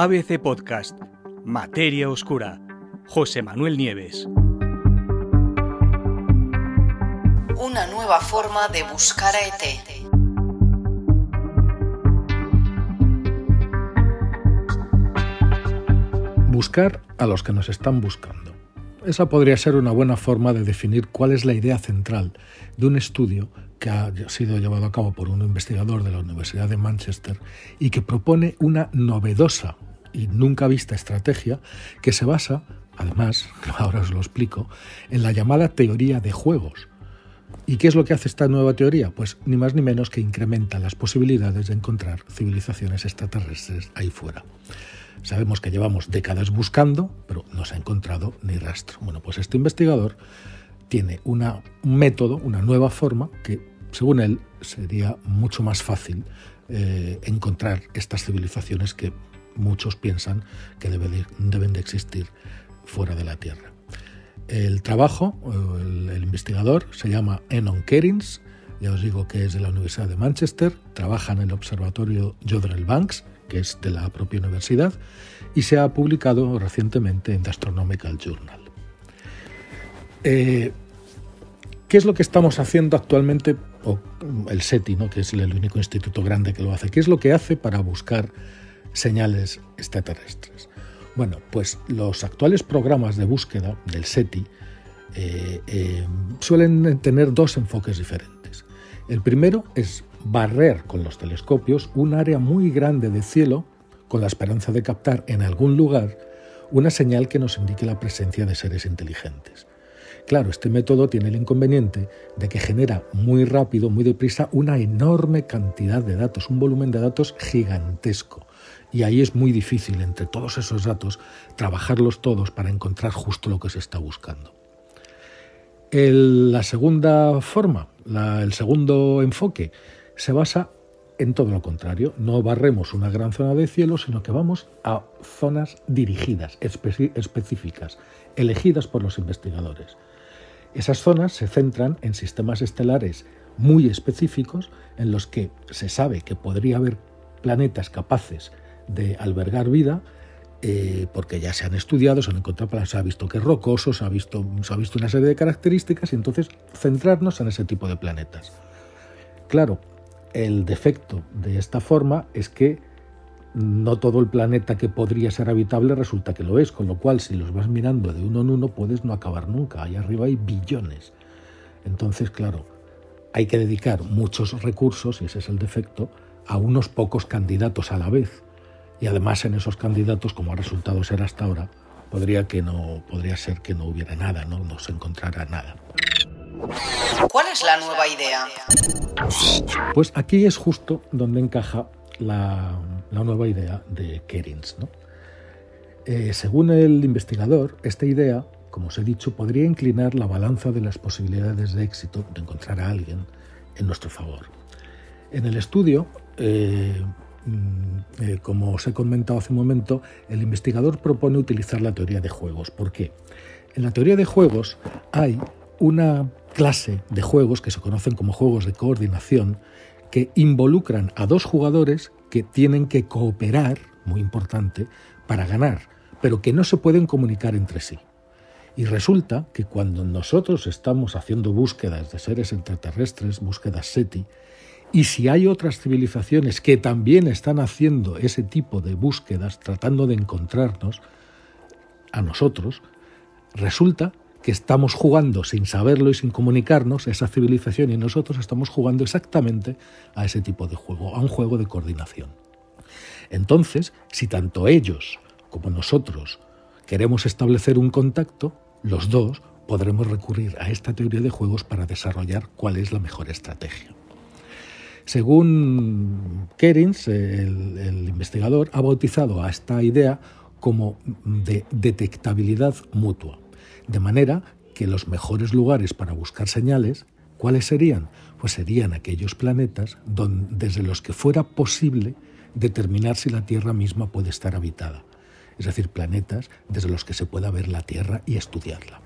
ABC Podcast, Materia Oscura, José Manuel Nieves. Una nueva forma de buscar a ET. Buscar a los que nos están buscando. Esa podría ser una buena forma de definir cuál es la idea central de un estudio que ha sido llevado a cabo por un investigador de la Universidad de Manchester y que propone una novedosa y nunca vista estrategia que se basa, además, ahora os lo explico, en la llamada teoría de juegos. ¿Y qué es lo que hace esta nueva teoría? Pues ni más ni menos que incrementa las posibilidades de encontrar civilizaciones extraterrestres ahí fuera. Sabemos que llevamos décadas buscando, pero no se ha encontrado ni rastro. Bueno, pues este investigador tiene un método, una nueva forma que, según él, sería mucho más fácil eh, encontrar estas civilizaciones que muchos piensan que deben de existir fuera de la Tierra. El trabajo, el, investigador, se llama Enon Kerins, ya os digo que es de la Universidad de Manchester, trabaja en el observatorio Jodrell Banks, que es de la propia universidad, y se ha publicado recientemente en The Astronomical Journal. Eh, ¿Qué es lo que estamos haciendo actualmente? O el SETI, ¿no? que es el único instituto grande que lo hace. ¿Qué es lo que hace para buscar señales extraterrestres? Bueno, pues los actuales programas de búsqueda del SETI eh, eh, suelen tener dos enfoques diferentes. El primero es barrer con los telescopios un área muy grande de cielo con la esperanza de captar en algún lugar una señal que nos indique la presencia de seres inteligentes. Claro, este método tiene el inconveniente de que genera muy rápido, muy deprisa, una enorme cantidad de datos, un volumen de datos gigantesco. Y ahí es muy difícil, entre todos esos datos, trabajarlos todos para encontrar justo lo que se está buscando. la segunda forma, el segundo enfoque, se basa en todo lo contrario. No barremos una gran zona de cielo, sino que vamos a zonas dirigidas, específicas, elegidas por los investigadores. Esas zonas se centran en sistemas estelares muy específicos en los que se sabe que podría haber planetas capaces de albergar vida, eh, porque ya se han estudiado, se han encontrado, se ha visto que es rocoso, se ha, visto, se ha visto una serie de características y entonces centrarnos en ese tipo de planetas. Claro, el defecto de esta forma es que no todo el planeta que podría ser habitable resulta que lo es, con lo cual si los vas mirando de uno en uno puedes no acabar nunca. Ahí arriba hay billones. Entonces, claro, hay que dedicar muchos recursos, y ese es el defecto, a unos pocos candidatos a la vez. Y además en esos candidatos, como ha resultado ser hasta ahora, podría, que no, podría ser que no hubiera nada, ¿no? no se encontrara nada. ¿Cuál es la nueva idea? Pues aquí es justo donde encaja la, nueva idea de Kerins. Eh, según el investigador, esta idea, como os he dicho, podría inclinar la balanza de las posibilidades de éxito de encontrar a alguien en nuestro favor. En el estudio, eh, eh, como os he comentado hace un momento, el investigador propone utilizar la teoría de juegos. ¿Por qué? En la teoría de juegos hay una clase de juegos que se conocen como juegos de coordinación que involucran a dos jugadores que tienen que cooperar, muy importante, para ganar, pero que no se pueden comunicar entre sí. Y resulta que cuando nosotros estamos haciendo búsquedas de seres extraterrestres, búsquedas SETI, y si hay otras civilizaciones que también están haciendo ese tipo de búsquedas, tratando de encontrarnos a nosotros, resulta que estamos jugando sin saberlo y sin comunicarnos, esa civilización y nosotros estamos jugando exactamente a ese tipo de juego, a un juego de coordinación. Entonces, si tanto ellos como nosotros queremos establecer un contacto, los dos podremos recurrir a esta teoría de juegos para desarrollar cuál es la mejor estrategia. Según Kerins, el, investigador, ha bautizado a esta idea como de detectabilidad mutua. De manera que los mejores lugares para buscar señales, ¿cuáles serían? Pues serían aquellos planetas desde los que fuera posible determinar si la Tierra misma puede estar habitada. Es decir, planetas desde los que se pueda ver la Tierra y estudiarla.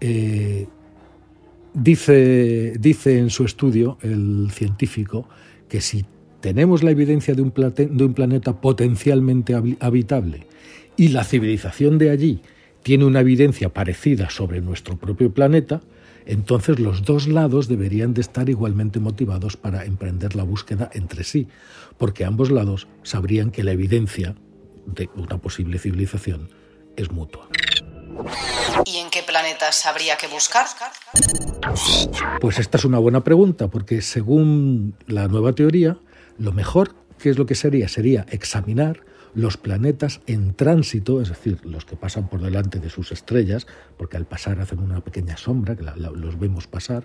Eh, dice, dice en su estudio el científico que si tenemos la evidencia de un, planeta potencialmente habitable y la civilización de allí tiene una evidencia parecida sobre nuestro propio planeta, entonces los dos lados deberían de estar igualmente motivados para emprender la búsqueda entre sí, porque ambos lados sabrían que la evidencia de una posible civilización es mutua. ¿Y qué planetas habría que buscar? Pues esta es una buena pregunta, porque según la nueva teoría, lo mejor, ¿qué es lo que sería? Sería examinar los planetas en tránsito, es decir, los que pasan por delante de sus estrellas, porque al pasar hacen una pequeña sombra, que los vemos pasar,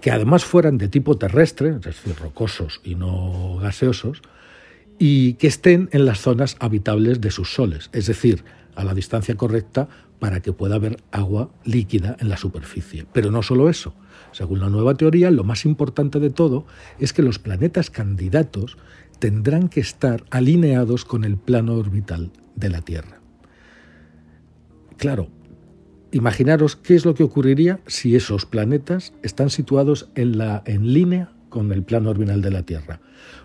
que además fueran de tipo terrestre, es decir, rocosos y no gaseosos, y que estén en las zonas habitables de sus soles, es decir, a la distancia correcta para que pueda haber agua líquida en la superficie. Pero no solo eso. Según la nueva teoría, lo más importante de todo es que los planetas candidatos tendrán que estar alineados con el plano orbital de la Tierra. Claro, imaginaros qué es lo que ocurriría si esos planetas están situados en, en línea con el plano orbital de la Tierra.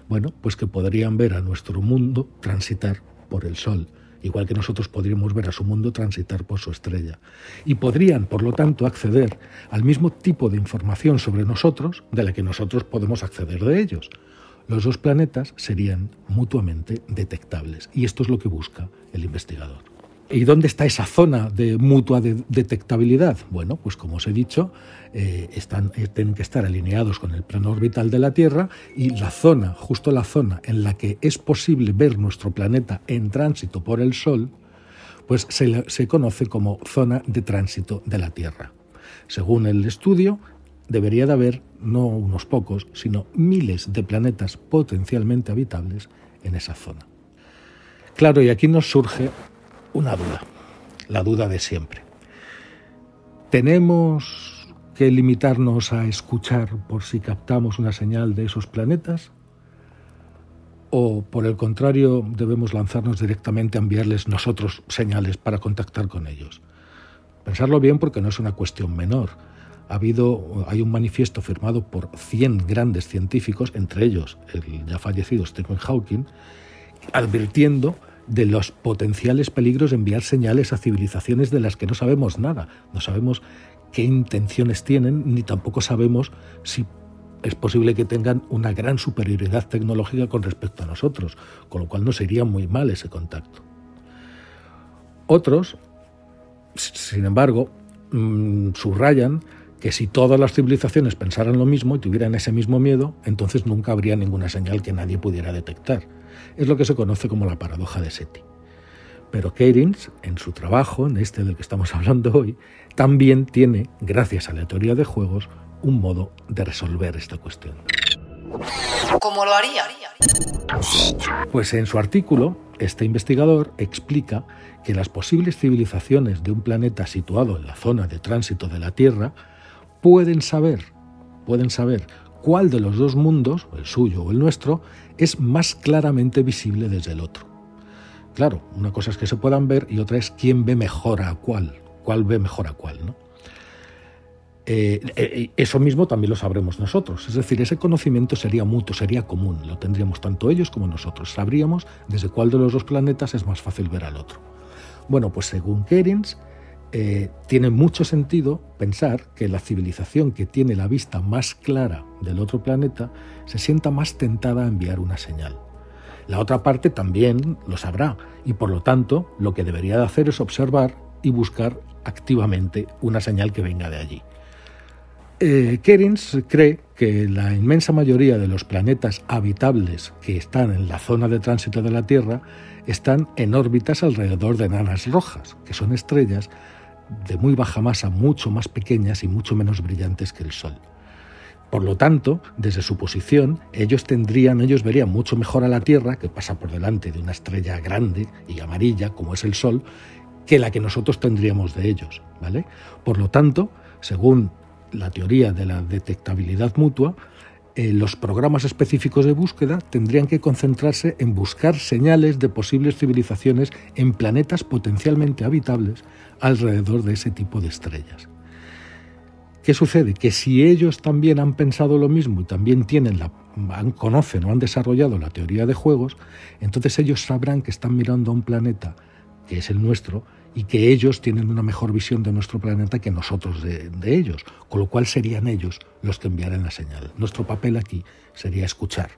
Bueno, pues que podrían ver a nuestro mundo transitar por el Sol, igual que nosotros podríamos ver a su mundo transitar por su estrella. Y podrían, por lo tanto, acceder al mismo tipo de información sobre nosotros de la que nosotros podemos acceder de ellos los dos planetas serían mutuamente detectables. Y esto es lo que busca el investigador. ¿Y dónde está esa zona de mutua detectabilidad? Bueno, pues como os he dicho, eh, eh, tienen que estar alineados con el plano orbital de la Tierra y la zona, justo la zona en la que es posible ver nuestro planeta en tránsito por el Sol, pues se, se conoce como zona de tránsito de la Tierra. Según el estudio, debería de haber no unos pocos, sino miles de planetas potencialmente habitables en esa zona. Claro, y aquí nos surge una duda, la duda de siempre. ¿Tenemos que limitarnos a escuchar por si captamos una señal de esos planetas? ¿O por el contrario debemos lanzarnos directamente a enviarles nosotros señales para contactar con ellos? Pensarlo bien porque no es una cuestión menor ha habido, hay un manifiesto firmado por 100 grandes científicos, entre ellos el ya fallecido Stephen Hawking, advirtiendo de los potenciales peligros de enviar señales a civilizaciones de las que no sabemos nada. No sabemos qué intenciones tienen, ni tampoco sabemos si es posible que tengan una gran superioridad tecnológica con respecto a nosotros, con lo cual nos iría muy mal ese contacto. Otros, sin embargo, mm, subrayan que si todas las civilizaciones pensaran lo mismo y tuvieran ese mismo miedo, entonces nunca habría ninguna señal que nadie pudiera detectar. Es lo que se conoce como la paradoja de SETI. Pero Keirins, en su trabajo, en este del que estamos hablando hoy, también tiene, gracias a la teoría de juegos, un modo de resolver esta cuestión. ¿Cómo lo haría? Pues en su artículo, este investigador explica que las posibles civilizaciones de un planeta situado en la zona de tránsito de la Tierra pueden saber, pueden saber cuál de los dos mundos, el suyo o el nuestro, es más claramente visible desde el otro. Claro, una cosa es que se puedan ver y otra es quién ve mejor a cuál, cuál ve mejor a cuál. ¿no? Eh, eh, eso mismo también lo sabremos nosotros, es decir, ese conocimiento sería mutuo, sería común, lo tendríamos tanto ellos como nosotros, sabríamos desde cuál de los dos planetas es más fácil ver al otro. Bueno, pues según Kerins, eh, tiene mucho sentido pensar que la civilización que tiene la vista más clara del otro planeta se sienta más tentada a enviar una señal. La otra parte también lo sabrá y por lo tanto lo que debería de hacer es observar y buscar activamente una señal que venga de allí. Eh, Kerins cree que la inmensa mayoría de los planetas habitables que están en la zona de tránsito de la Tierra están en órbitas alrededor de enanas rojas, que son estrellas de muy baja masa, mucho más pequeñas y mucho menos brillantes que el Sol. Por lo tanto, desde su posición, ellos tendrían, ellos verían mucho mejor a la Tierra, que pasa por delante de una estrella grande y amarilla, como es el Sol, que la que nosotros tendríamos de ellos. ¿vale? Por lo tanto, según la teoría de la detectabilidad mutua, eh, los programas específicos de búsqueda tendrían que concentrarse en buscar señales de posibles civilizaciones en planetas potencialmente habitables alrededor de ese tipo de estrellas. ¿Qué sucede? Que si ellos también han pensado lo mismo y también tienen la conocen o han desarrollado la teoría de juegos, entonces ellos sabrán que están mirando a un planeta que es el nuestro y que ellos tienen una mejor visión de nuestro planeta que nosotros de, ellos, con lo cual serían ellos los que enviaran la señal. Nuestro papel aquí sería escuchar.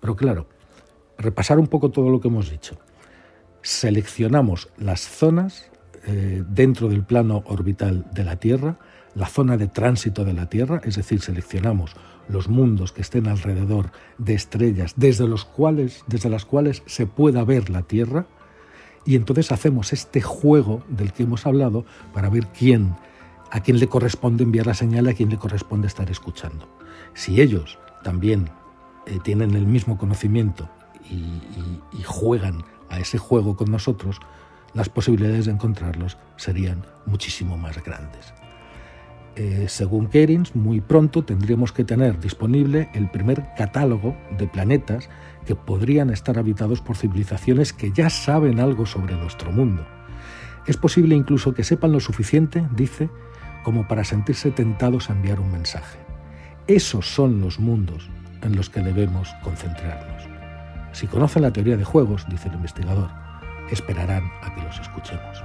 Pero claro, repasar un poco todo lo que hemos dicho. Seleccionamos las zonas eh, dentro del plano orbital de la Tierra, la zona de tránsito de la Tierra, es decir, seleccionamos los mundos que estén alrededor de estrellas desde, los cuales, desde las cuales se pueda ver la Tierra, y entonces hacemos este juego del que hemos hablado para ver quién, a quién le corresponde enviar la señal y a quién le corresponde estar escuchando. Si ellos también eh, tienen el mismo conocimiento y, juegan a ese juego con nosotros, las posibilidades de encontrarlos serían muchísimo más grandes. Eh, según Kerins, muy pronto tendríamos que tener disponible el primer catálogo de planetas que podrían estar habitados por civilizaciones que ya saben algo sobre nuestro mundo. Es posible incluso que sepan lo suficiente, dice, como para sentirse tentados a enviar un mensaje. Esos son los mundos en los que debemos concentrarnos. Si conocen la teoría de juegos, dice el investigador, esperarán a que los escuchemos.